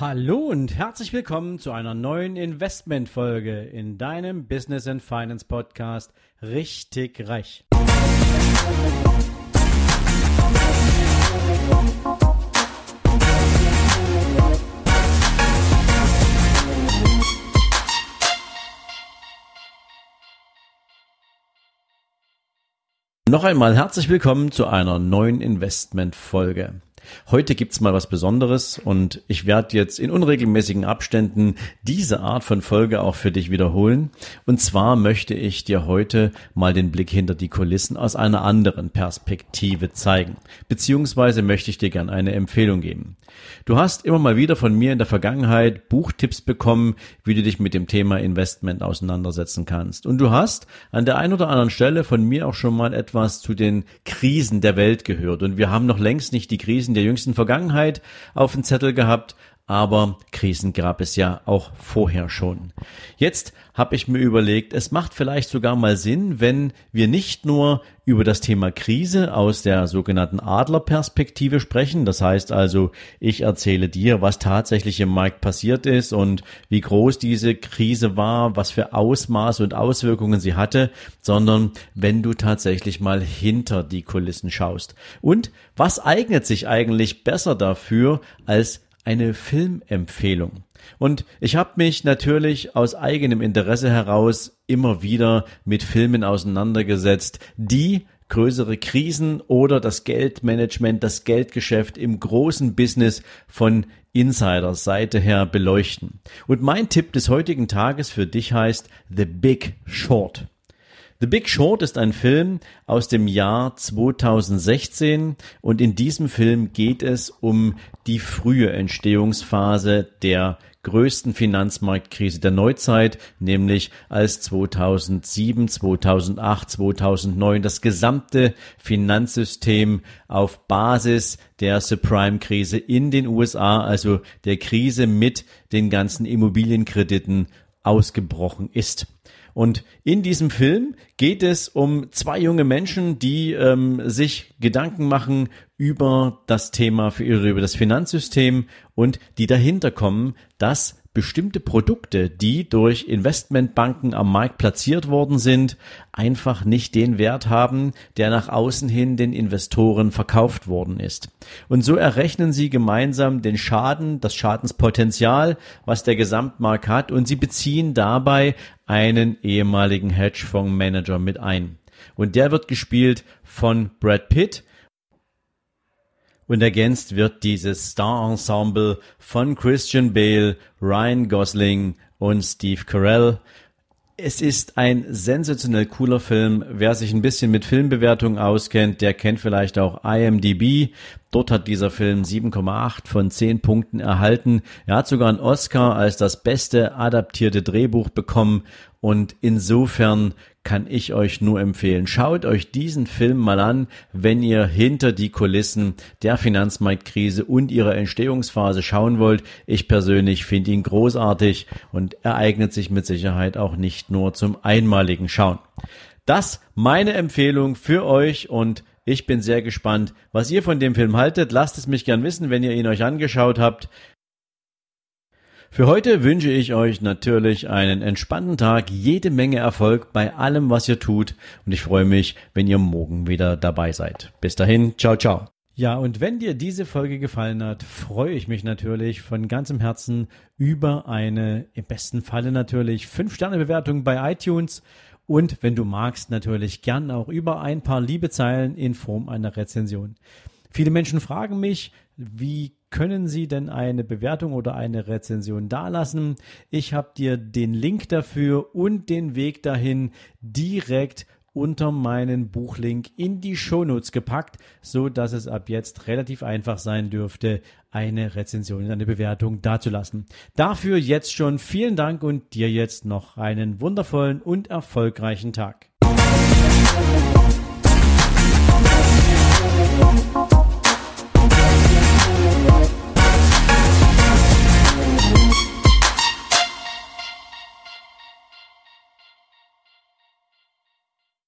Hallo und herzlich willkommen zu einer neuen Investmentfolge in deinem Business and Finance Podcast Richtig Reich. Noch einmal herzlich willkommen zu einer neuen Investmentfolge. Heute gibt's mal was Besonderes und ich werde jetzt in unregelmäßigen Abständen diese Art von Folge auch für dich wiederholen. Und zwar möchte ich dir heute mal den Blick hinter die Kulissen aus einer anderen Perspektive zeigen. Beziehungsweise möchte ich dir gern eine Empfehlung geben. Du hast immer mal wieder von mir in der Vergangenheit Buchtipps bekommen, wie du dich mit dem Thema Investment auseinandersetzen kannst. Und du hast an der einen oder anderen Stelle von mir auch schon mal etwas zu den Krisen der Welt gehört. Und wir haben noch längst nicht die Krisen der jüngsten Vergangenheit auf dem Zettel gehabt, aber Krisen gab es ja auch vorher schon. Jetzt habe ich mir überlegt, es macht vielleicht sogar mal Sinn, wenn wir nicht nur über das Thema Krise aus der sogenannten Adlerperspektive sprechen. Das heißt also, ich erzähle dir, was tatsächlich im Markt passiert ist und wie groß diese Krise war, was für Ausmaße und Auswirkungen sie hatte, sondern wenn du tatsächlich mal hinter die Kulissen schaust. Und was eignet sich eigentlich besser dafür als eine Filmempfehlung. Und ich habe mich natürlich aus eigenem Interesse heraus immer wieder mit Filmen auseinandergesetzt, die größere Krisen oder das Geldmanagement, das Geldgeschäft im großen Business von Insiders Seite her beleuchten. Und mein Tipp des heutigen Tages für dich heißt The Big Short. The Big Short ist ein Film aus dem Jahr 2016 und in diesem Film geht es um die frühe Entstehungsphase der größten Finanzmarktkrise der Neuzeit, nämlich als 2007, 2008, 2009 das gesamte Finanzsystem auf Basis der Subprime-Krise in den USA, also der Krise mit den ganzen Immobilienkrediten ausgebrochen ist. Und in diesem Film geht es um zwei junge Menschen, die ähm, sich Gedanken machen über das Thema für ihre, über das Finanzsystem und die dahinter kommen, dass bestimmte Produkte, die durch Investmentbanken am Markt platziert worden sind, einfach nicht den Wert haben, der nach außen hin den Investoren verkauft worden ist. Und so errechnen sie gemeinsam den Schaden, das Schadenspotenzial, was der Gesamtmarkt hat, und sie beziehen dabei einen ehemaligen Hedgefondsmanager mit ein. Und der wird gespielt von Brad Pitt, und ergänzt wird dieses Star-Ensemble von Christian Bale, Ryan Gosling und Steve Carell. Es ist ein sensationell cooler Film. Wer sich ein bisschen mit Filmbewertungen auskennt, der kennt vielleicht auch IMDb. Dort hat dieser Film 7,8 von 10 Punkten erhalten. Er hat sogar einen Oscar als das beste adaptierte Drehbuch bekommen und insofern kann ich euch nur empfehlen, schaut euch diesen Film mal an, wenn ihr hinter die Kulissen der Finanzmarktkrise und ihrer Entstehungsphase schauen wollt. Ich persönlich finde ihn großartig und ereignet sich mit Sicherheit auch nicht nur zum einmaligen Schauen. Das meine Empfehlung für euch und ich bin sehr gespannt, was ihr von dem Film haltet. Lasst es mich gern wissen, wenn ihr ihn euch angeschaut habt. Für heute wünsche ich euch natürlich einen entspannten Tag, jede Menge Erfolg bei allem, was ihr tut und ich freue mich, wenn ihr morgen wieder dabei seid. Bis dahin, ciao, ciao. Ja, und wenn dir diese Folge gefallen hat, freue ich mich natürlich von ganzem Herzen über eine, im besten Falle natürlich, 5-Sterne-Bewertung bei iTunes und wenn du magst, natürlich gern auch über ein paar liebe Zeilen in Form einer Rezension. Viele Menschen fragen mich, wie können Sie denn eine Bewertung oder eine Rezension dalassen? Ich habe dir den Link dafür und den Weg dahin direkt unter meinen Buchlink in die Shownotes gepackt, so dass es ab jetzt relativ einfach sein dürfte, eine Rezension, eine Bewertung dazulassen. Dafür jetzt schon vielen Dank und dir jetzt noch einen wundervollen und erfolgreichen Tag.